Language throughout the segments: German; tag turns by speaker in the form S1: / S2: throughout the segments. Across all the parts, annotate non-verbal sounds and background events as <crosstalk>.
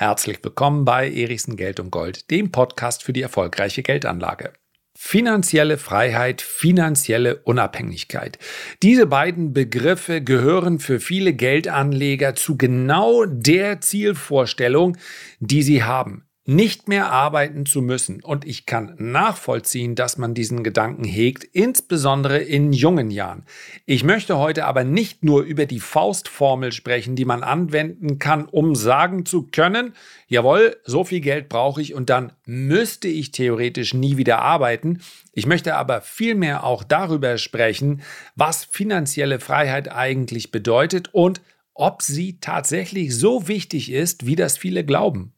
S1: Herzlich willkommen bei Erichsen Geld und Gold, dem Podcast für die erfolgreiche Geldanlage. Finanzielle Freiheit, finanzielle Unabhängigkeit. Diese beiden Begriffe gehören für viele Geldanleger zu genau der Zielvorstellung, die sie haben nicht mehr arbeiten zu müssen. Und ich kann nachvollziehen, dass man diesen Gedanken hegt, insbesondere in jungen Jahren. Ich möchte heute aber nicht nur über die Faustformel sprechen, die man anwenden kann, um sagen zu können, jawohl, so viel Geld brauche ich und dann müsste ich theoretisch nie wieder arbeiten. Ich möchte aber vielmehr auch darüber sprechen, was finanzielle Freiheit eigentlich bedeutet und ob sie tatsächlich so wichtig ist, wie das viele glauben.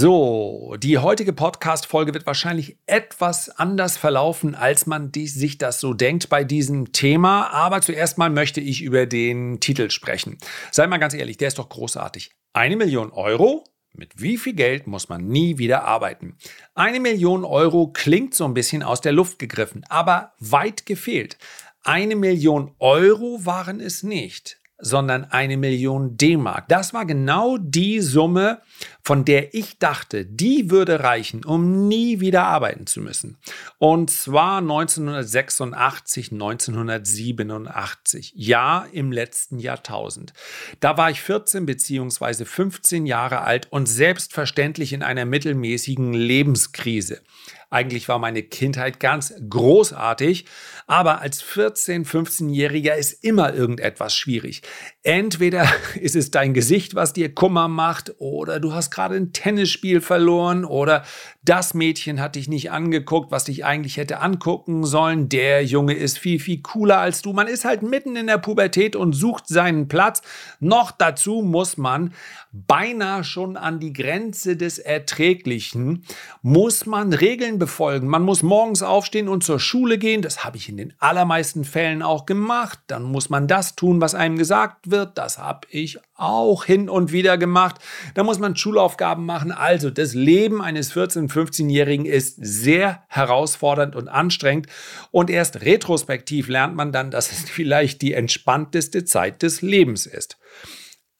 S1: So, die heutige Podcast-Folge wird wahrscheinlich etwas anders verlaufen, als man sich das so denkt bei diesem Thema. Aber zuerst mal möchte ich über den Titel sprechen. Sei mal ganz ehrlich, der ist doch großartig. Eine Million Euro? Mit wie viel Geld muss man nie wieder arbeiten? Eine Million Euro klingt so ein bisschen aus der Luft gegriffen, aber weit gefehlt. Eine Million Euro waren es nicht sondern eine Million D-Mark. Das war genau die Summe, von der ich dachte, die würde reichen, um nie wieder arbeiten zu müssen. Und zwar 1986, 1987, ja im letzten Jahrtausend. Da war ich 14 bzw. 15 Jahre alt und selbstverständlich in einer mittelmäßigen Lebenskrise. Eigentlich war meine Kindheit ganz großartig, aber als 14-, 15-Jähriger ist immer irgendetwas schwierig. Entweder <laughs> ist es dein Gesicht, was dir Kummer macht, oder du hast gerade ein Tennisspiel verloren, oder das Mädchen hat dich nicht angeguckt, was dich eigentlich hätte angucken sollen. Der Junge ist viel, viel cooler als du. Man ist halt mitten in der Pubertät und sucht seinen Platz. Noch dazu muss man beinahe schon an die Grenze des Erträglichen, muss man Regeln befolgen. Man muss morgens aufstehen und zur Schule gehen. Das habe ich in den allermeisten Fällen auch gemacht. Dann muss man das tun, was einem gesagt wird. Das habe ich auch hin und wieder gemacht. Da muss man Schulaufgaben machen. Also das Leben eines 14-, 15-Jährigen ist sehr herausfordernd und anstrengend. Und erst retrospektiv lernt man dann, dass es <laughs> vielleicht die entspannteste Zeit des Lebens ist.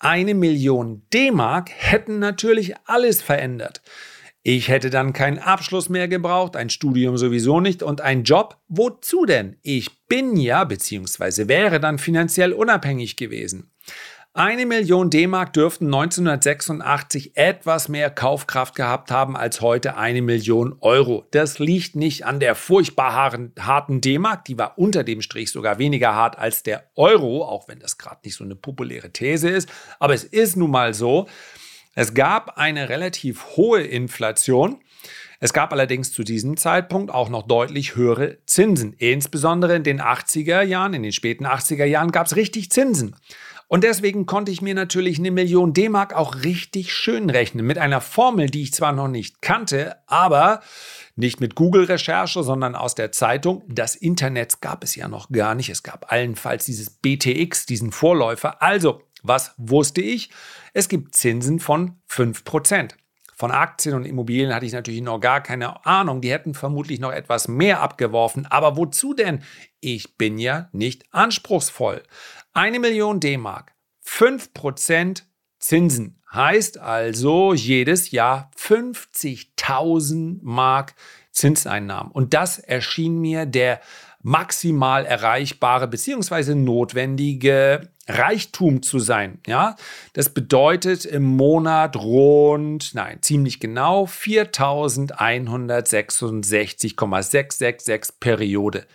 S1: Eine Million D-Mark hätten natürlich alles verändert. Ich hätte dann keinen Abschluss mehr gebraucht, ein Studium sowieso nicht und ein Job. Wozu denn? Ich bin ja bzw. wäre dann finanziell unabhängig gewesen. Eine Million D-Mark dürften 1986 etwas mehr Kaufkraft gehabt haben als heute eine Million Euro. Das liegt nicht an der furchtbar harten D-Mark, die war unter dem Strich sogar weniger hart als der Euro, auch wenn das gerade nicht so eine populäre These ist. Aber es ist nun mal so. Es gab eine relativ hohe Inflation. Es gab allerdings zu diesem Zeitpunkt auch noch deutlich höhere Zinsen. Insbesondere in den 80er Jahren, in den späten 80er Jahren gab es richtig Zinsen. Und deswegen konnte ich mir natürlich eine Million D-Mark auch richtig schön rechnen. Mit einer Formel, die ich zwar noch nicht kannte, aber nicht mit Google-Recherche, sondern aus der Zeitung. Das Internet gab es ja noch gar nicht. Es gab allenfalls dieses BTX, diesen Vorläufer. Also, was wusste ich? Es gibt Zinsen von 5%. Von Aktien und Immobilien hatte ich natürlich noch gar keine Ahnung. Die hätten vermutlich noch etwas mehr abgeworfen. Aber wozu denn? Ich bin ja nicht anspruchsvoll. Eine Million D-Mark, 5% Zinsen heißt also jedes Jahr 50.000 Mark Zinseinnahmen. Und das erschien mir der maximal erreichbare bzw. notwendige Reichtum zu sein. Ja, das bedeutet im Monat rund, nein, ziemlich genau 4166,666 Periode.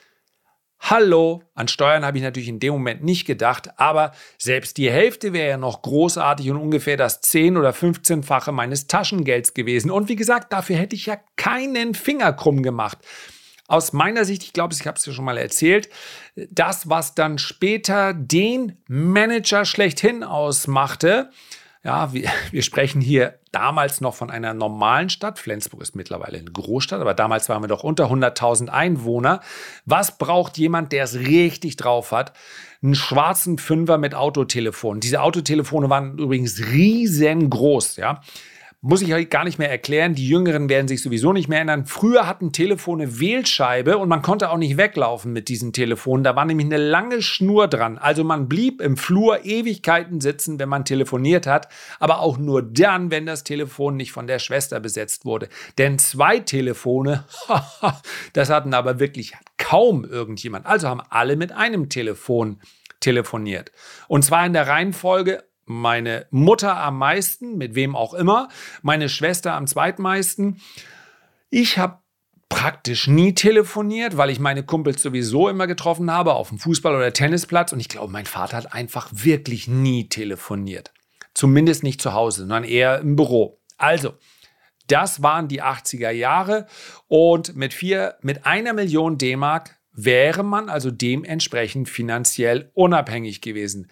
S1: Hallo, an Steuern habe ich natürlich in dem Moment nicht gedacht, aber selbst die Hälfte wäre ja noch großartig und ungefähr das 10 oder 15-fache meines Taschengelds gewesen. Und wie gesagt, dafür hätte ich ja keinen Finger krumm gemacht aus meiner Sicht, ich glaube, ich habe es dir schon mal erzählt, das, was dann später den Manager schlechthin ausmachte, ja, wir, wir sprechen hier damals noch von einer normalen Stadt. Flensburg ist mittlerweile eine Großstadt, aber damals waren wir doch unter 100.000 Einwohner. Was braucht jemand, der es richtig drauf hat? Einen schwarzen Fünfer mit Autotelefon. Diese Autotelefone waren übrigens riesengroß, ja. Muss ich euch gar nicht mehr erklären. Die Jüngeren werden sich sowieso nicht mehr ändern. Früher hatten Telefone Wählscheibe und man konnte auch nicht weglaufen mit diesen Telefonen. Da war nämlich eine lange Schnur dran. Also man blieb im Flur Ewigkeiten sitzen, wenn man telefoniert hat, aber auch nur dann, wenn das Telefon nicht von der Schwester besetzt wurde. Denn zwei Telefone, <laughs> das hatten aber wirklich kaum irgendjemand. Also haben alle mit einem Telefon telefoniert. Und zwar in der Reihenfolge meine Mutter am meisten, mit wem auch immer, meine Schwester am zweitmeisten. Ich habe praktisch nie telefoniert, weil ich meine Kumpels sowieso immer getroffen habe auf dem Fußball- oder Tennisplatz und ich glaube, mein Vater hat einfach wirklich nie telefoniert. Zumindest nicht zu Hause, sondern eher im Büro. Also, das waren die 80er Jahre und mit vier, mit einer Million D-Mark wäre man also dementsprechend finanziell unabhängig gewesen.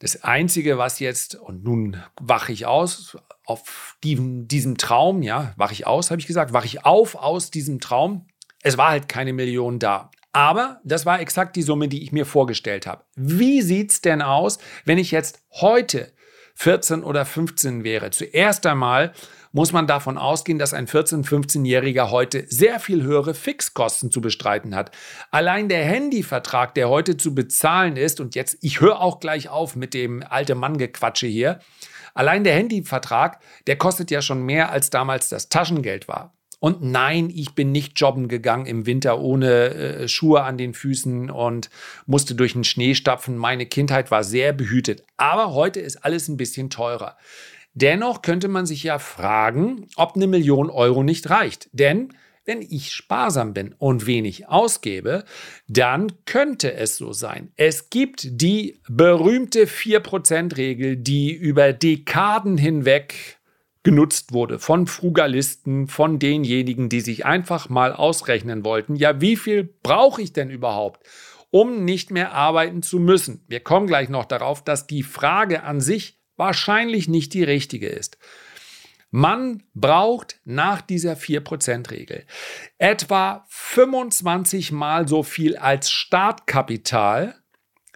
S1: Das Einzige, was jetzt, und nun wache ich aus, auf diesem, diesem Traum, ja, wache ich aus, habe ich gesagt, wache ich auf aus diesem Traum. Es war halt keine Million da. Aber das war exakt die Summe, die ich mir vorgestellt habe. Wie sieht es denn aus, wenn ich jetzt heute 14 oder 15 wäre? Zuerst einmal muss man davon ausgehen, dass ein 14-, 15-Jähriger heute sehr viel höhere Fixkosten zu bestreiten hat. Allein der Handyvertrag, der heute zu bezahlen ist, und jetzt, ich höre auch gleich auf mit dem alte Mann-Gequatsche hier, allein der Handyvertrag, der kostet ja schon mehr, als damals das Taschengeld war. Und nein, ich bin nicht jobben gegangen im Winter ohne äh, Schuhe an den Füßen und musste durch den Schnee stapfen. Meine Kindheit war sehr behütet. Aber heute ist alles ein bisschen teurer. Dennoch könnte man sich ja fragen, ob eine Million Euro nicht reicht. Denn wenn ich sparsam bin und wenig ausgebe, dann könnte es so sein. Es gibt die berühmte 4%-Regel, die über Dekaden hinweg genutzt wurde von Frugalisten, von denjenigen, die sich einfach mal ausrechnen wollten, ja, wie viel brauche ich denn überhaupt, um nicht mehr arbeiten zu müssen? Wir kommen gleich noch darauf, dass die Frage an sich wahrscheinlich nicht die richtige ist. Man braucht nach dieser 4%-Regel etwa 25 mal so viel als Startkapital,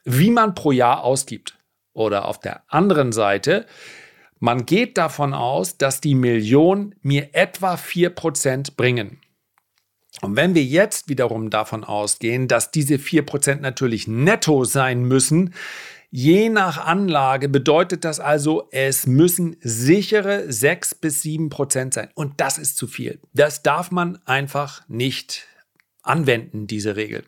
S1: wie man pro Jahr ausgibt. Oder auf der anderen Seite, man geht davon aus, dass die Millionen mir etwa 4% bringen. Und wenn wir jetzt wiederum davon ausgehen, dass diese 4% natürlich netto sein müssen, Je nach Anlage bedeutet das also, es müssen sichere 6 bis 7 Prozent sein. Und das ist zu viel. Das darf man einfach nicht anwenden, diese Regel.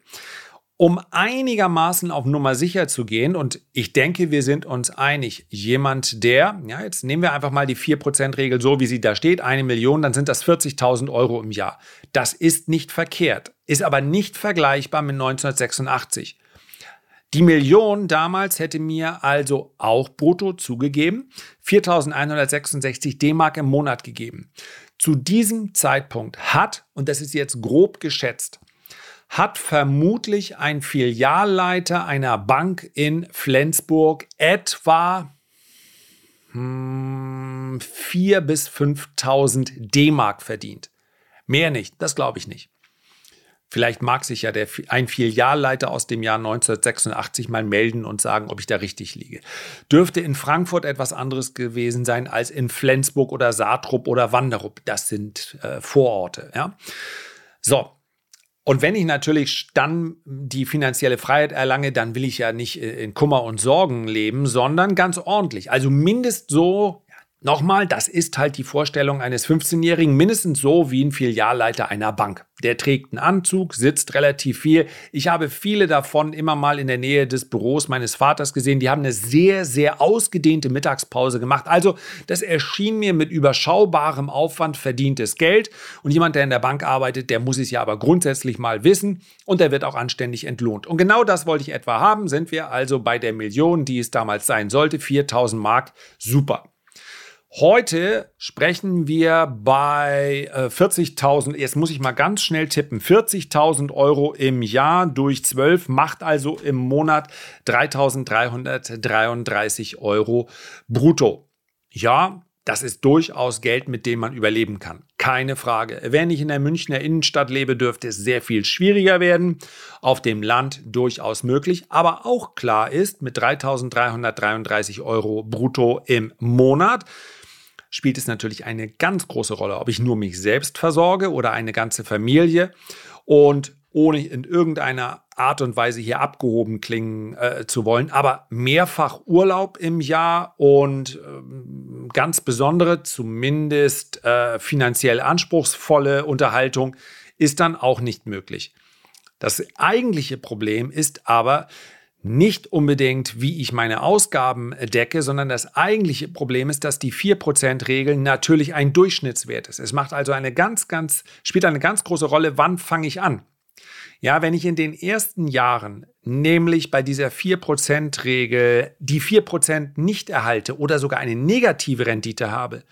S1: Um einigermaßen auf Nummer sicher zu gehen, und ich denke, wir sind uns einig, jemand, der, ja, jetzt nehmen wir einfach mal die 4%-Regel so, wie sie da steht, eine Million, dann sind das 40.000 Euro im Jahr. Das ist nicht verkehrt, ist aber nicht vergleichbar mit 1986. Die Million damals hätte mir also auch brutto zugegeben 4.166 D-Mark im Monat gegeben. Zu diesem Zeitpunkt hat, und das ist jetzt grob geschätzt, hat vermutlich ein Filialleiter einer Bank in Flensburg etwa hm, 4.000 bis 5.000 D-Mark verdient. Mehr nicht, das glaube ich nicht. Vielleicht mag sich ja der, ein Filialleiter aus dem Jahr 1986 mal melden und sagen, ob ich da richtig liege. Dürfte in Frankfurt etwas anderes gewesen sein als in Flensburg oder Saartrupp oder Wanderup. Das sind äh, Vororte. Ja? So, und wenn ich natürlich dann die finanzielle Freiheit erlange, dann will ich ja nicht äh, in Kummer und Sorgen leben, sondern ganz ordentlich. Also mindest so Nochmal, das ist halt die Vorstellung eines 15-Jährigen, mindestens so wie ein Filialleiter einer Bank. Der trägt einen Anzug, sitzt relativ viel. Ich habe viele davon immer mal in der Nähe des Büros meines Vaters gesehen. Die haben eine sehr, sehr ausgedehnte Mittagspause gemacht. Also, das erschien mir mit überschaubarem Aufwand verdientes Geld. Und jemand, der in der Bank arbeitet, der muss es ja aber grundsätzlich mal wissen und der wird auch anständig entlohnt. Und genau das wollte ich etwa haben. Sind wir also bei der Million, die es damals sein sollte, 4000 Mark. Super. Heute sprechen wir bei äh, 40.000, jetzt muss ich mal ganz schnell tippen, 40.000 Euro im Jahr durch 12 macht also im Monat 3.333 Euro brutto. Ja, das ist durchaus Geld, mit dem man überleben kann. Keine Frage. Wenn ich in der Münchner Innenstadt lebe, dürfte es sehr viel schwieriger werden. Auf dem Land durchaus möglich. Aber auch klar ist, mit 3.333 Euro brutto im Monat spielt es natürlich eine ganz große Rolle, ob ich nur mich selbst versorge oder eine ganze Familie. Und ohne in irgendeiner Art und Weise hier abgehoben klingen äh, zu wollen, aber mehrfach Urlaub im Jahr und äh, ganz besondere, zumindest äh, finanziell anspruchsvolle Unterhaltung ist dann auch nicht möglich. Das eigentliche Problem ist aber nicht unbedingt, wie ich meine Ausgaben decke, sondern das eigentliche Problem ist, dass die 4%-Regel natürlich ein Durchschnittswert ist. Es macht also eine ganz, ganz, spielt eine ganz große Rolle, wann fange ich an. Ja, wenn ich in den ersten Jahren, nämlich bei dieser 4%-Regel, die 4% nicht erhalte oder sogar eine negative Rendite habe,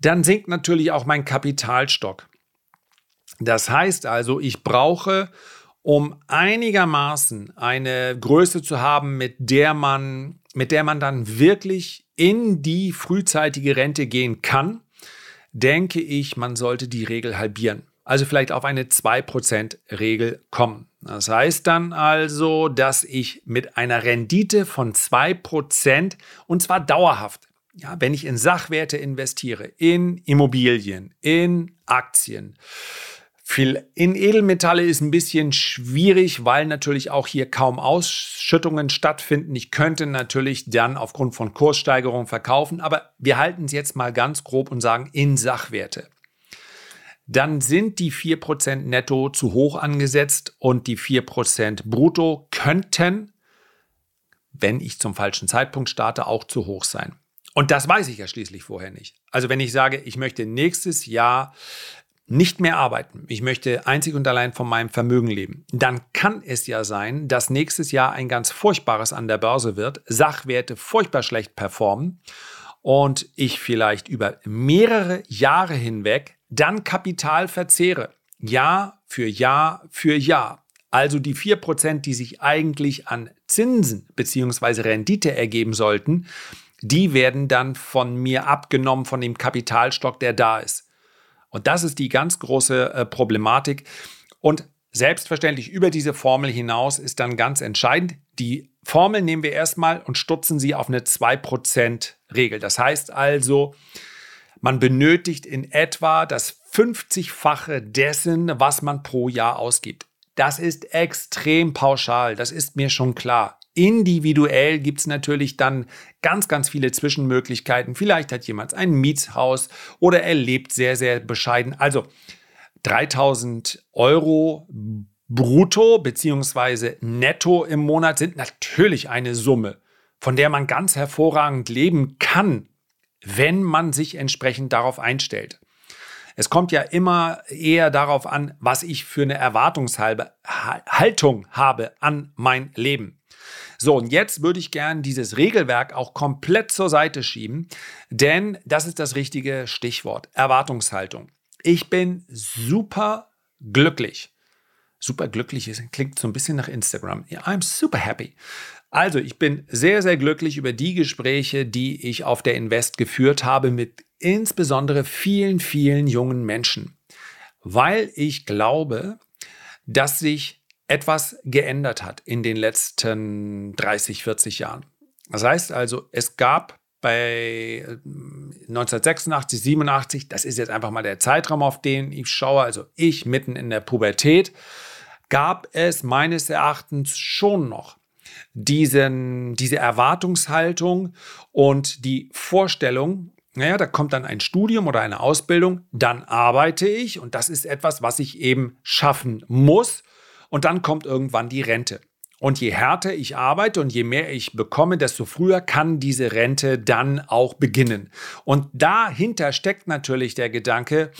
S1: dann sinkt natürlich auch mein Kapitalstock. Das heißt also, ich brauche, um einigermaßen eine Größe zu haben, mit der man, mit der man dann wirklich in die frühzeitige Rente gehen kann, denke ich, man sollte die Regel halbieren also vielleicht auf eine 2%-Regel kommen. Das heißt dann also, dass ich mit einer Rendite von 2% und zwar dauerhaft, ja, wenn ich in Sachwerte investiere, in Immobilien, in Aktien, in Edelmetalle ist ein bisschen schwierig, weil natürlich auch hier kaum Ausschüttungen stattfinden. Ich könnte natürlich dann aufgrund von Kurssteigerungen verkaufen, aber wir halten es jetzt mal ganz grob und sagen in Sachwerte dann sind die 4% netto zu hoch angesetzt und die 4% brutto könnten, wenn ich zum falschen Zeitpunkt starte, auch zu hoch sein. Und das weiß ich ja schließlich vorher nicht. Also wenn ich sage, ich möchte nächstes Jahr nicht mehr arbeiten, ich möchte einzig und allein von meinem Vermögen leben, dann kann es ja sein, dass nächstes Jahr ein ganz furchtbares an der Börse wird, Sachwerte furchtbar schlecht performen und ich vielleicht über mehrere Jahre hinweg dann Kapital verzehre. Jahr für Jahr für Jahr. Also die 4%, die sich eigentlich an Zinsen bzw. Rendite ergeben sollten, die werden dann von mir abgenommen von dem Kapitalstock, der da ist. Und das ist die ganz große äh, Problematik. Und selbstverständlich über diese Formel hinaus ist dann ganz entscheidend, die Formel nehmen wir erstmal und stutzen sie auf eine 2% Regel. Das heißt also, man benötigt in etwa das 50-fache dessen, was man pro Jahr ausgibt. Das ist extrem pauschal, das ist mir schon klar. Individuell gibt es natürlich dann ganz, ganz viele Zwischenmöglichkeiten. Vielleicht hat jemand ein Mietshaus oder er lebt sehr, sehr bescheiden. Also 3000 Euro brutto bzw. netto im Monat sind natürlich eine Summe, von der man ganz hervorragend leben kann wenn man sich entsprechend darauf einstellt. Es kommt ja immer eher darauf an, was ich für eine Erwartungshaltung habe an mein Leben. So, und jetzt würde ich gern dieses Regelwerk auch komplett zur Seite schieben, denn das ist das richtige Stichwort, Erwartungshaltung. Ich bin super glücklich. Super glücklich klingt so ein bisschen nach Instagram. I'm super happy. Also, ich bin sehr, sehr glücklich über die Gespräche, die ich auf der Invest geführt habe mit insbesondere vielen, vielen jungen Menschen, weil ich glaube, dass sich etwas geändert hat in den letzten 30, 40 Jahren. Das heißt also, es gab bei 1986, äh, 87, das ist jetzt einfach mal der Zeitraum, auf den ich schaue, also ich mitten in der Pubertät, gab es meines Erachtens schon noch diesen, diese Erwartungshaltung und die Vorstellung, naja, da kommt dann ein Studium oder eine Ausbildung, dann arbeite ich und das ist etwas, was ich eben schaffen muss und dann kommt irgendwann die Rente. Und je härter ich arbeite und je mehr ich bekomme, desto früher kann diese Rente dann auch beginnen. Und dahinter steckt natürlich der Gedanke,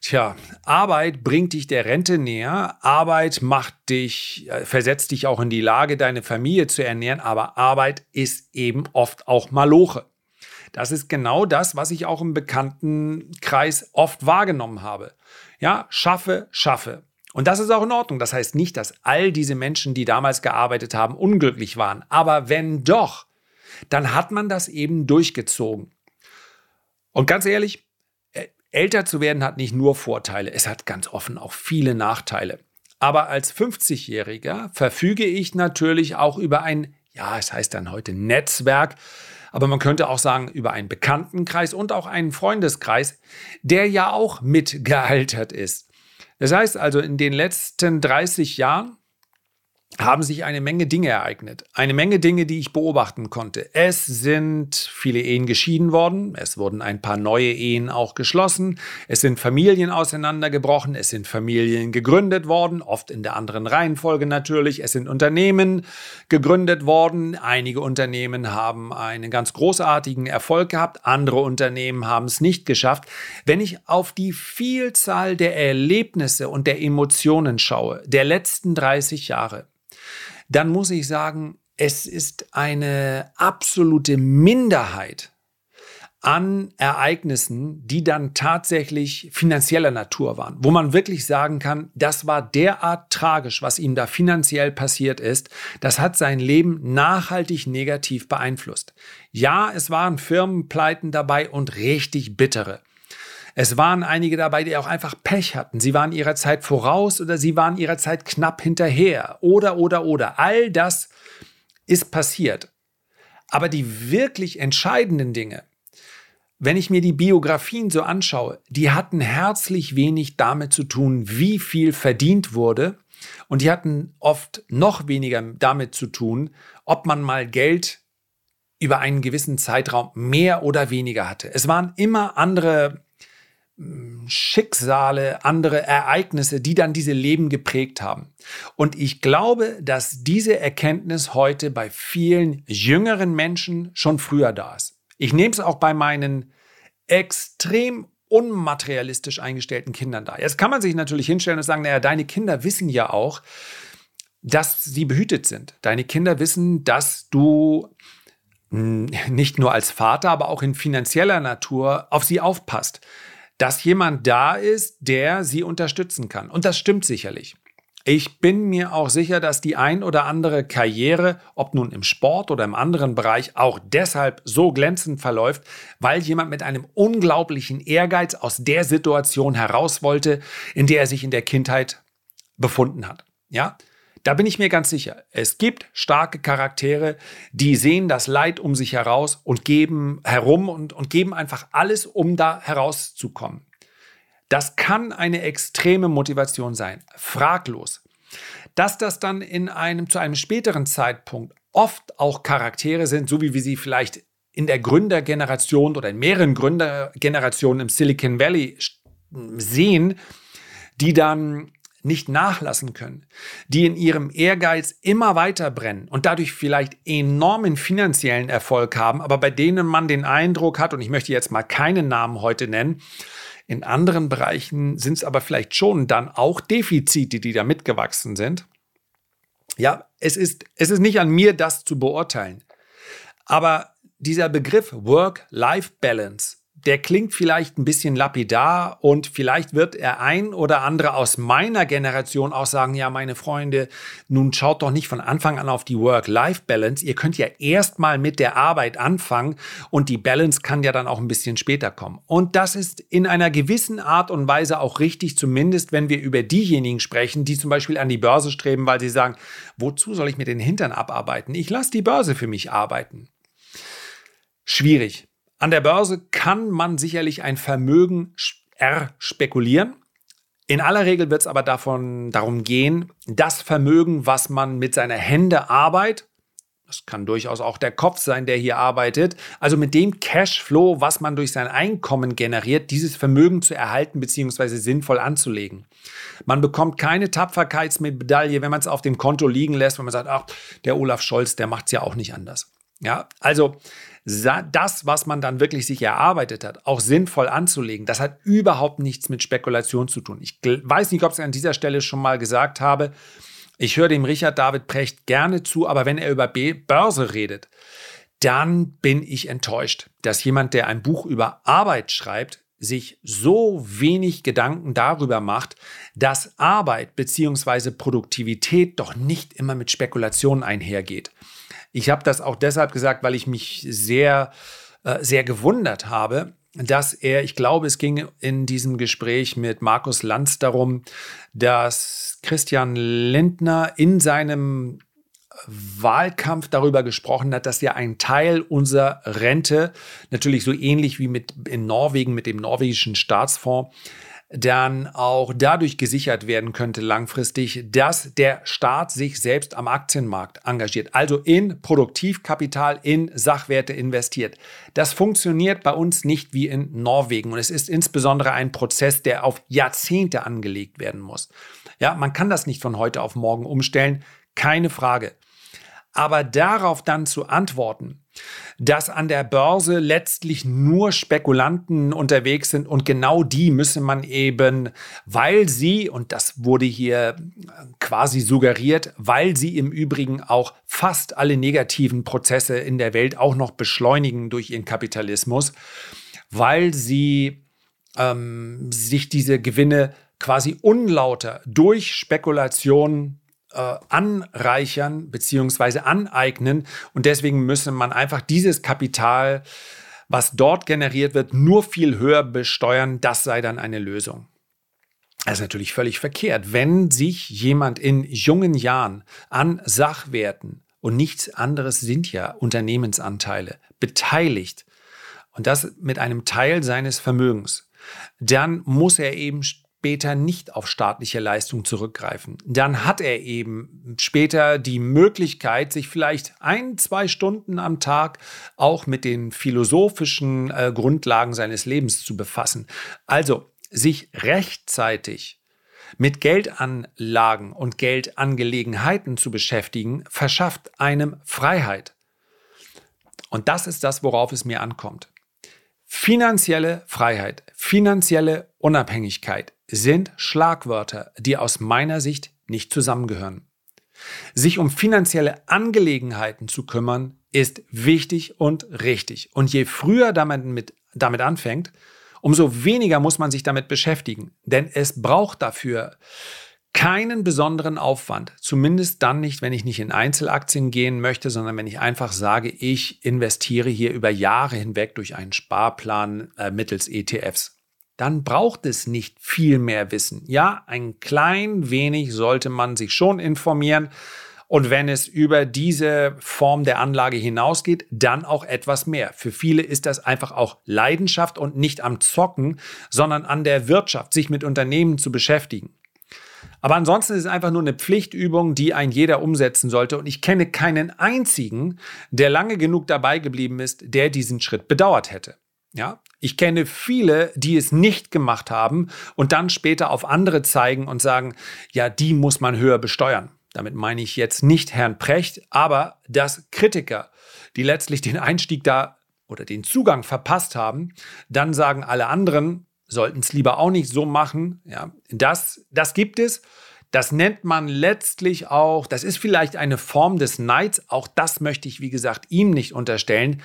S1: Tja, Arbeit bringt dich der Rente näher, Arbeit macht dich, äh, versetzt dich auch in die Lage, deine Familie zu ernähren, aber Arbeit ist eben oft auch Maloche. Das ist genau das, was ich auch im Bekanntenkreis oft wahrgenommen habe. Ja, schaffe, schaffe. Und das ist auch in Ordnung. Das heißt nicht, dass all diese Menschen, die damals gearbeitet haben, unglücklich waren. Aber wenn doch, dann hat man das eben durchgezogen. Und ganz ehrlich, Älter zu werden hat nicht nur Vorteile, es hat ganz offen auch viele Nachteile. Aber als 50-Jähriger verfüge ich natürlich auch über ein, ja, es heißt dann heute Netzwerk aber man könnte auch sagen über einen Bekanntenkreis und auch einen Freundeskreis, der ja auch mitgealtert ist. Das heißt also, in den letzten 30 Jahren haben sich eine Menge Dinge ereignet. Eine Menge Dinge, die ich beobachten konnte. Es sind viele Ehen geschieden worden. Es wurden ein paar neue Ehen auch geschlossen. Es sind Familien auseinandergebrochen. Es sind Familien gegründet worden. Oft in der anderen Reihenfolge natürlich. Es sind Unternehmen gegründet worden. Einige Unternehmen haben einen ganz großartigen Erfolg gehabt. Andere Unternehmen haben es nicht geschafft. Wenn ich auf die Vielzahl der Erlebnisse und der Emotionen schaue, der letzten 30 Jahre, dann muss ich sagen, es ist eine absolute Minderheit an Ereignissen, die dann tatsächlich finanzieller Natur waren, wo man wirklich sagen kann, das war derart tragisch, was ihm da finanziell passiert ist, das hat sein Leben nachhaltig negativ beeinflusst. Ja, es waren Firmenpleiten dabei und richtig bittere. Es waren einige dabei, die auch einfach Pech hatten. Sie waren ihrer Zeit voraus oder sie waren ihrer Zeit knapp hinterher. Oder, oder, oder. All das ist passiert. Aber die wirklich entscheidenden Dinge, wenn ich mir die Biografien so anschaue, die hatten herzlich wenig damit zu tun, wie viel verdient wurde. Und die hatten oft noch weniger damit zu tun, ob man mal Geld über einen gewissen Zeitraum mehr oder weniger hatte. Es waren immer andere Schicksale, andere Ereignisse, die dann diese Leben geprägt haben. Und ich glaube, dass diese Erkenntnis heute bei vielen jüngeren Menschen schon früher da ist. Ich nehme es auch bei meinen extrem unmaterialistisch eingestellten Kindern da. Jetzt kann man sich natürlich hinstellen und sagen, naja, deine Kinder wissen ja auch, dass sie behütet sind. Deine Kinder wissen, dass du nicht nur als Vater, aber auch in finanzieller Natur auf sie aufpasst dass jemand da ist, der sie unterstützen kann. Und das stimmt sicherlich. Ich bin mir auch sicher, dass die ein oder andere Karriere, ob nun im Sport oder im anderen Bereich, auch deshalb so glänzend verläuft, weil jemand mit einem unglaublichen Ehrgeiz aus der Situation heraus wollte, in der er sich in der Kindheit befunden hat. Ja? Da bin ich mir ganz sicher. Es gibt starke Charaktere, die sehen das Leid um sich heraus und geben herum und, und geben einfach alles, um da herauszukommen. Das kann eine extreme Motivation sein, fraglos. Dass das dann in einem zu einem späteren Zeitpunkt oft auch Charaktere sind, so wie wir sie vielleicht in der Gründergeneration oder in mehreren Gründergenerationen im Silicon Valley sehen, die dann nicht nachlassen können, die in ihrem Ehrgeiz immer weiter brennen und dadurch vielleicht enormen finanziellen Erfolg haben, aber bei denen man den Eindruck hat, und ich möchte jetzt mal keinen Namen heute nennen, in anderen Bereichen sind es aber vielleicht schon dann auch Defizite, die da mitgewachsen sind. Ja, es ist, es ist nicht an mir, das zu beurteilen. Aber dieser Begriff Work-Life-Balance, der klingt vielleicht ein bisschen lapidar und vielleicht wird er ein oder andere aus meiner Generation auch sagen, ja, meine Freunde, nun schaut doch nicht von Anfang an auf die Work-Life-Balance. Ihr könnt ja erstmal mit der Arbeit anfangen und die Balance kann ja dann auch ein bisschen später kommen. Und das ist in einer gewissen Art und Weise auch richtig, zumindest wenn wir über diejenigen sprechen, die zum Beispiel an die Börse streben, weil sie sagen, wozu soll ich mir den Hintern abarbeiten? Ich lasse die Börse für mich arbeiten. Schwierig. An der Börse kann man sicherlich ein Vermögen erspekulieren. In aller Regel wird es aber davon darum gehen, das Vermögen, was man mit seiner Hände arbeitet, das kann durchaus auch der Kopf sein, der hier arbeitet, also mit dem Cashflow, was man durch sein Einkommen generiert, dieses Vermögen zu erhalten bzw. sinnvoll anzulegen. Man bekommt keine Tapferkeitsmedaille, wenn man es auf dem Konto liegen lässt, wenn man sagt, ach, der Olaf Scholz, der macht es ja auch nicht anders. Ja, also das, was man dann wirklich sich erarbeitet hat, auch sinnvoll anzulegen, das hat überhaupt nichts mit Spekulation zu tun. Ich weiß nicht, ob ich es an dieser Stelle schon mal gesagt habe. Ich höre dem Richard David Precht gerne zu, aber wenn er über Börse redet, dann bin ich enttäuscht, dass jemand, der ein Buch über Arbeit schreibt, sich so wenig Gedanken darüber macht, dass Arbeit bzw. Produktivität doch nicht immer mit Spekulationen einhergeht. Ich habe das auch deshalb gesagt, weil ich mich sehr, äh, sehr gewundert habe, dass er, ich glaube, es ging in diesem Gespräch mit Markus Lanz darum, dass Christian Lindner in seinem Wahlkampf darüber gesprochen hat, dass ja ein Teil unserer Rente, natürlich so ähnlich wie mit in Norwegen mit dem norwegischen Staatsfonds, dann auch dadurch gesichert werden könnte langfristig, dass der Staat sich selbst am Aktienmarkt engagiert, also in Produktivkapital, in Sachwerte investiert. Das funktioniert bei uns nicht wie in Norwegen und es ist insbesondere ein Prozess, der auf Jahrzehnte angelegt werden muss. Ja, man kann das nicht von heute auf morgen umstellen, keine Frage. Aber darauf dann zu antworten, dass an der Börse letztlich nur Spekulanten unterwegs sind und genau die müsse man eben, weil sie, und das wurde hier quasi suggeriert, weil sie im Übrigen auch fast alle negativen Prozesse in der Welt auch noch beschleunigen durch ihren Kapitalismus, weil sie ähm, sich diese Gewinne quasi unlauter durch Spekulationen äh, anreichern bzw. aneignen. Und deswegen müsse man einfach dieses Kapital, was dort generiert wird, nur viel höher besteuern. Das sei dann eine Lösung. Das ist natürlich völlig verkehrt. Wenn sich jemand in jungen Jahren an Sachwerten und nichts anderes sind ja Unternehmensanteile beteiligt und das mit einem Teil seines Vermögens, dann muss er eben später nicht auf staatliche Leistung zurückgreifen. Dann hat er eben später die Möglichkeit, sich vielleicht ein, zwei Stunden am Tag auch mit den philosophischen äh, Grundlagen seines Lebens zu befassen. Also sich rechtzeitig mit Geldanlagen und Geldangelegenheiten zu beschäftigen, verschafft einem Freiheit. Und das ist das, worauf es mir ankommt. Finanzielle Freiheit, finanzielle Unabhängigkeit sind Schlagwörter, die aus meiner Sicht nicht zusammengehören. Sich um finanzielle Angelegenheiten zu kümmern, ist wichtig und richtig. Und je früher damit, mit, damit anfängt, umso weniger muss man sich damit beschäftigen. Denn es braucht dafür keinen besonderen Aufwand. Zumindest dann nicht, wenn ich nicht in Einzelaktien gehen möchte, sondern wenn ich einfach sage, ich investiere hier über Jahre hinweg durch einen Sparplan äh, mittels ETFs. Dann braucht es nicht viel mehr Wissen. Ja, ein klein wenig sollte man sich schon informieren. Und wenn es über diese Form der Anlage hinausgeht, dann auch etwas mehr. Für viele ist das einfach auch Leidenschaft und nicht am Zocken, sondern an der Wirtschaft, sich mit Unternehmen zu beschäftigen. Aber ansonsten ist es einfach nur eine Pflichtübung, die ein jeder umsetzen sollte. Und ich kenne keinen einzigen, der lange genug dabei geblieben ist, der diesen Schritt bedauert hätte. Ja, ich kenne viele, die es nicht gemacht haben und dann später auf andere zeigen und sagen, ja, die muss man höher besteuern. Damit meine ich jetzt nicht Herrn Precht, aber dass Kritiker, die letztlich den Einstieg da oder den Zugang verpasst haben, dann sagen alle anderen, sollten es lieber auch nicht so machen. Ja, das, das gibt es. Das nennt man letztlich auch, das ist vielleicht eine Form des Neids. Auch das möchte ich, wie gesagt, ihm nicht unterstellen.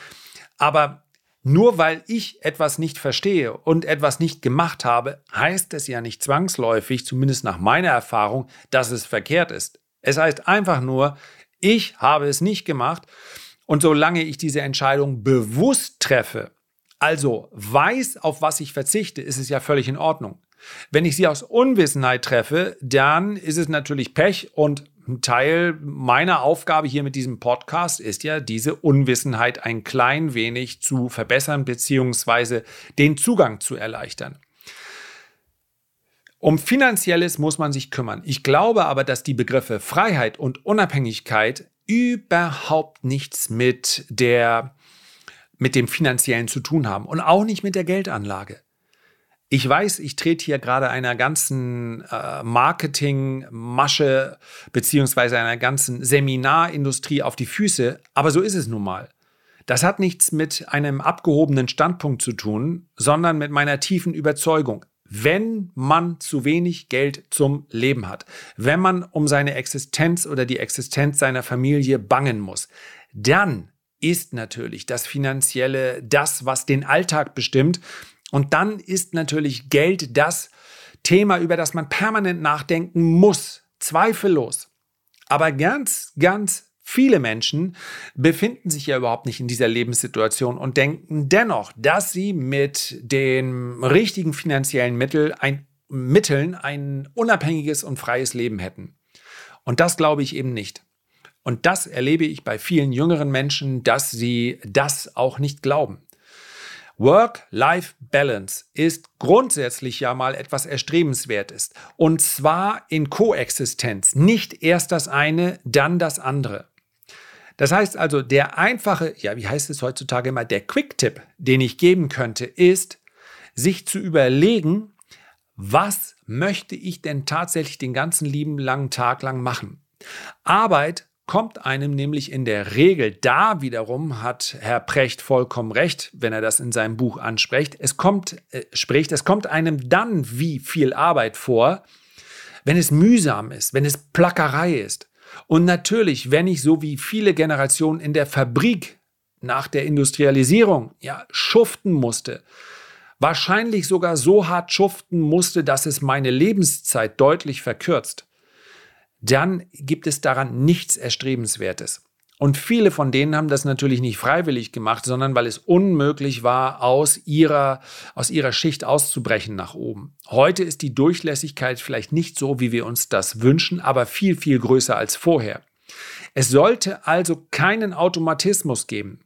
S1: Aber nur weil ich etwas nicht verstehe und etwas nicht gemacht habe, heißt es ja nicht zwangsläufig, zumindest nach meiner Erfahrung, dass es verkehrt ist. Es heißt einfach nur, ich habe es nicht gemacht. Und solange ich diese Entscheidung bewusst treffe, also weiß, auf was ich verzichte, ist es ja völlig in Ordnung. Wenn ich sie aus Unwissenheit treffe, dann ist es natürlich Pech und ein Teil meiner Aufgabe hier mit diesem Podcast ist ja, diese Unwissenheit ein klein wenig zu verbessern beziehungsweise den Zugang zu erleichtern. Um finanzielles muss man sich kümmern. Ich glaube aber, dass die Begriffe Freiheit und Unabhängigkeit überhaupt nichts mit der mit dem finanziellen zu tun haben und auch nicht mit der Geldanlage. Ich weiß, ich trete hier gerade einer ganzen äh, Marketing-Masche beziehungsweise einer ganzen Seminarindustrie auf die Füße, aber so ist es nun mal. Das hat nichts mit einem abgehobenen Standpunkt zu tun, sondern mit meiner tiefen Überzeugung. Wenn man zu wenig Geld zum Leben hat, wenn man um seine Existenz oder die Existenz seiner Familie bangen muss, dann ist natürlich das Finanzielle das, was den Alltag bestimmt. Und dann ist natürlich Geld das Thema, über das man permanent nachdenken muss. Zweifellos. Aber ganz, ganz viele Menschen befinden sich ja überhaupt nicht in dieser Lebenssituation und denken dennoch, dass sie mit den richtigen finanziellen Mittel ein, Mitteln ein unabhängiges und freies Leben hätten. Und das glaube ich eben nicht. Und das erlebe ich bei vielen jüngeren Menschen, dass sie das auch nicht glauben. Work-Life-Balance ist grundsätzlich ja mal etwas Erstrebenswertes. Und zwar in Koexistenz. Nicht erst das eine, dann das andere. Das heißt also, der einfache, ja, wie heißt es heutzutage immer, der Quick-Tipp, den ich geben könnte, ist, sich zu überlegen, was möchte ich denn tatsächlich den ganzen lieben langen Tag lang machen? Arbeit kommt einem nämlich in der Regel, da wiederum hat Herr Precht vollkommen recht, wenn er das in seinem Buch anspricht, es kommt, äh, spricht, es kommt einem dann wie viel Arbeit vor, wenn es mühsam ist, wenn es Plackerei ist. Und natürlich, wenn ich so wie viele Generationen in der Fabrik nach der Industrialisierung ja schuften musste, wahrscheinlich sogar so hart schuften musste, dass es meine Lebenszeit deutlich verkürzt, dann gibt es daran nichts Erstrebenswertes. Und viele von denen haben das natürlich nicht freiwillig gemacht, sondern weil es unmöglich war, aus ihrer, aus ihrer Schicht auszubrechen nach oben. Heute ist die Durchlässigkeit vielleicht nicht so, wie wir uns das wünschen, aber viel, viel größer als vorher. Es sollte also keinen Automatismus geben.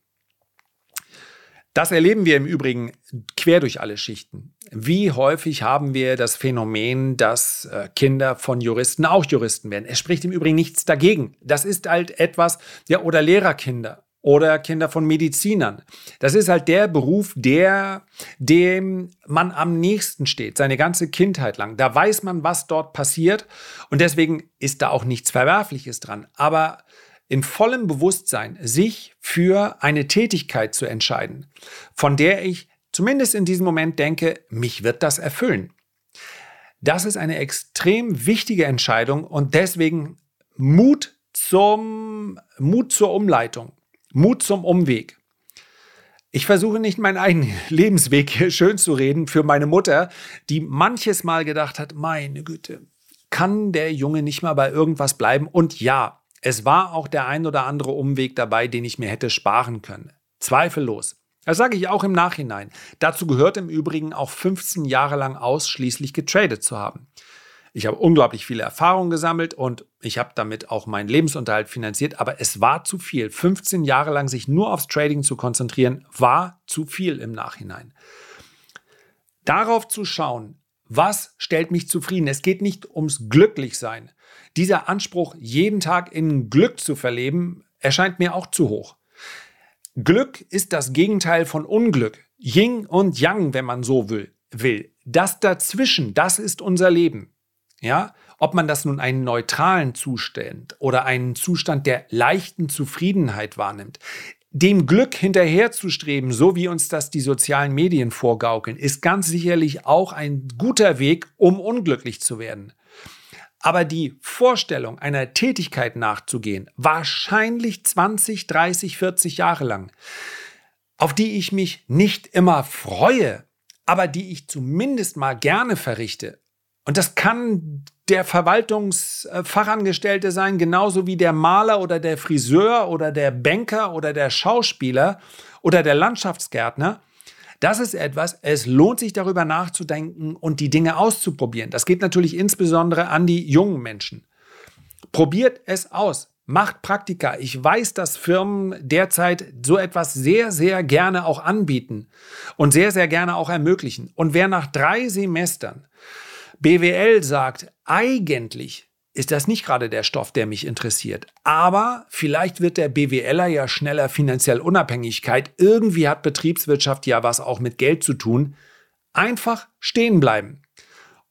S1: Das erleben wir im Übrigen quer durch alle Schichten. Wie häufig haben wir das Phänomen, dass äh, Kinder von Juristen auch Juristen werden? Es spricht im Übrigen nichts dagegen. Das ist halt etwas, ja, oder Lehrerkinder oder Kinder von Medizinern. Das ist halt der Beruf, der dem man am nächsten steht, seine ganze Kindheit lang. Da weiß man, was dort passiert und deswegen ist da auch nichts Verwerfliches dran. Aber in vollem Bewusstsein sich für eine Tätigkeit zu entscheiden, von der ich zumindest in diesem Moment denke, mich wird das erfüllen. Das ist eine extrem wichtige Entscheidung und deswegen Mut zum Mut zur Umleitung, Mut zum Umweg. Ich versuche nicht meinen eigenen <laughs> Lebensweg hier schön zu reden für meine Mutter, die manches Mal gedacht hat, meine Güte, kann der Junge nicht mal bei irgendwas bleiben? Und ja, es war auch der ein oder andere Umweg dabei, den ich mir hätte sparen können. Zweifellos. Das sage ich auch im Nachhinein. Dazu gehört im Übrigen auch 15 Jahre lang ausschließlich getradet zu haben. Ich habe unglaublich viele Erfahrungen gesammelt und ich habe damit auch meinen Lebensunterhalt finanziert, aber es war zu viel. 15 Jahre lang sich nur aufs Trading zu konzentrieren, war zu viel im Nachhinein. Darauf zu schauen, was stellt mich zufrieden? Es geht nicht ums Glücklichsein. Dieser Anspruch, jeden Tag in Glück zu verleben, erscheint mir auch zu hoch. Glück ist das Gegenteil von Unglück. Yin und Yang, wenn man so will. will. Das dazwischen, das ist unser Leben. Ja, ob man das nun einen neutralen Zustand oder einen Zustand der leichten Zufriedenheit wahrnimmt. Dem Glück hinterherzustreben, so wie uns das die sozialen Medien vorgaukeln, ist ganz sicherlich auch ein guter Weg, um unglücklich zu werden. Aber die Vorstellung, einer Tätigkeit nachzugehen, wahrscheinlich 20, 30, 40 Jahre lang, auf die ich mich nicht immer freue, aber die ich zumindest mal gerne verrichte. Und das kann der Verwaltungsfachangestellte sein, genauso wie der Maler oder der Friseur oder der Banker oder der Schauspieler oder der Landschaftsgärtner. Das ist etwas, es lohnt sich darüber nachzudenken und die Dinge auszuprobieren. Das geht natürlich insbesondere an die jungen Menschen. Probiert es aus. Macht Praktika. Ich weiß, dass Firmen derzeit so etwas sehr, sehr gerne auch anbieten und sehr, sehr gerne auch ermöglichen. Und wer nach drei Semestern BWL sagt, eigentlich ist das nicht gerade der Stoff, der mich interessiert. Aber vielleicht wird der BWLer ja schneller finanziell Unabhängigkeit. Irgendwie hat Betriebswirtschaft ja was auch mit Geld zu tun. Einfach stehen bleiben.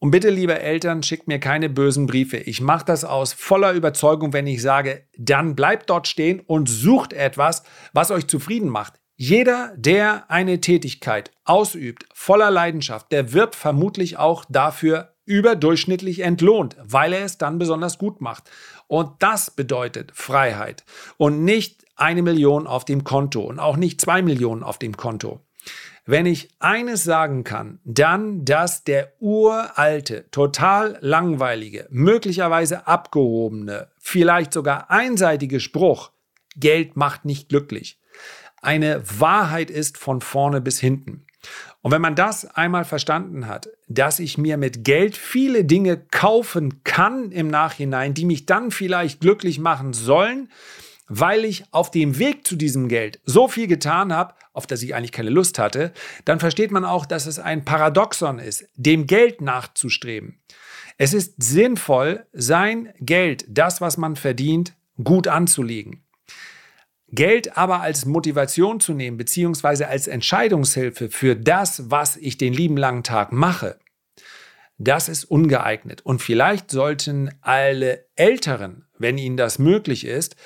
S1: Und bitte, liebe Eltern, schickt mir keine bösen Briefe. Ich mache das aus voller Überzeugung, wenn ich sage, dann bleibt dort stehen und sucht etwas, was euch zufrieden macht. Jeder, der eine Tätigkeit ausübt, voller Leidenschaft, der wird vermutlich auch dafür überdurchschnittlich entlohnt, weil er es dann besonders gut macht. Und das bedeutet Freiheit und nicht eine Million auf dem Konto und auch nicht zwei Millionen auf dem Konto. Wenn ich eines sagen kann, dann, dass der uralte, total langweilige, möglicherweise abgehobene, vielleicht sogar einseitige Spruch, Geld macht nicht glücklich, eine Wahrheit ist von vorne bis hinten. Und wenn man das einmal verstanden hat, dass ich mir mit Geld viele Dinge kaufen kann im Nachhinein, die mich dann vielleicht glücklich machen sollen, weil ich auf dem Weg zu diesem Geld so viel getan habe, auf das ich eigentlich keine Lust hatte, dann versteht man auch, dass es ein Paradoxon ist, dem Geld nachzustreben. Es ist sinnvoll, sein Geld, das, was man verdient, gut anzulegen. Geld aber als Motivation zu nehmen, beziehungsweise als Entscheidungshilfe für das, was ich den lieben langen Tag mache, das ist ungeeignet. Und vielleicht sollten alle Älteren, wenn ihnen das möglich ist,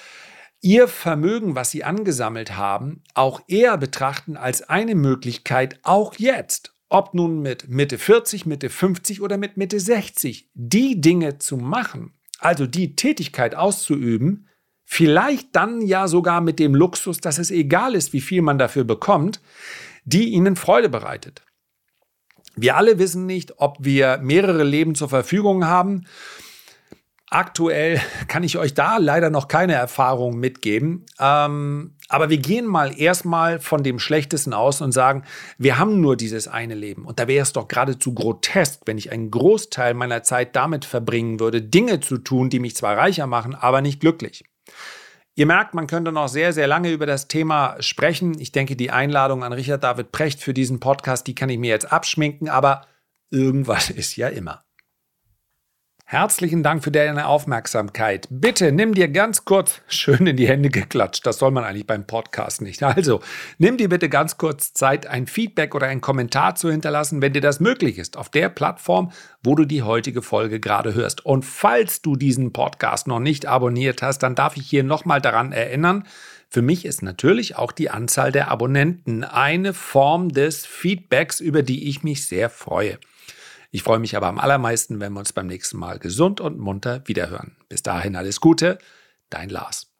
S1: ihr Vermögen, was sie angesammelt haben, auch eher betrachten als eine Möglichkeit, auch jetzt, ob nun mit Mitte 40, Mitte 50 oder mit Mitte 60, die Dinge zu machen, also die Tätigkeit auszuüben, vielleicht dann ja sogar mit dem Luxus, dass es egal ist, wie viel man dafür bekommt, die ihnen Freude bereitet. Wir alle wissen nicht, ob wir mehrere Leben zur Verfügung haben Aktuell <laughs> kann ich euch da leider noch keine Erfahrung mitgeben. Ähm, aber wir gehen mal erstmal von dem Schlechtesten aus und sagen, wir haben nur dieses eine Leben. Und da wäre es doch geradezu grotesk, wenn ich einen Großteil meiner Zeit damit verbringen würde, Dinge zu tun, die mich zwar reicher machen, aber nicht glücklich. Ihr merkt, man könnte noch sehr, sehr lange über das Thema sprechen. Ich denke, die Einladung an Richard David Precht für diesen Podcast, die kann ich mir jetzt abschminken, aber irgendwas <laughs> ist ja immer. Herzlichen Dank für deine Aufmerksamkeit. Bitte nimm dir ganz kurz schön in die Hände geklatscht. Das soll man eigentlich beim Podcast nicht. Also, nimm dir bitte ganz kurz Zeit, ein Feedback oder einen Kommentar zu hinterlassen, wenn dir das möglich ist, auf der Plattform, wo du die heutige Folge gerade hörst. Und falls du diesen Podcast noch nicht abonniert hast, dann darf ich hier nochmal daran erinnern, für mich ist natürlich auch die Anzahl der Abonnenten eine Form des Feedbacks, über die ich mich sehr freue. Ich freue mich aber am allermeisten, wenn wir uns beim nächsten Mal gesund und munter wiederhören. Bis dahin alles Gute, dein Lars.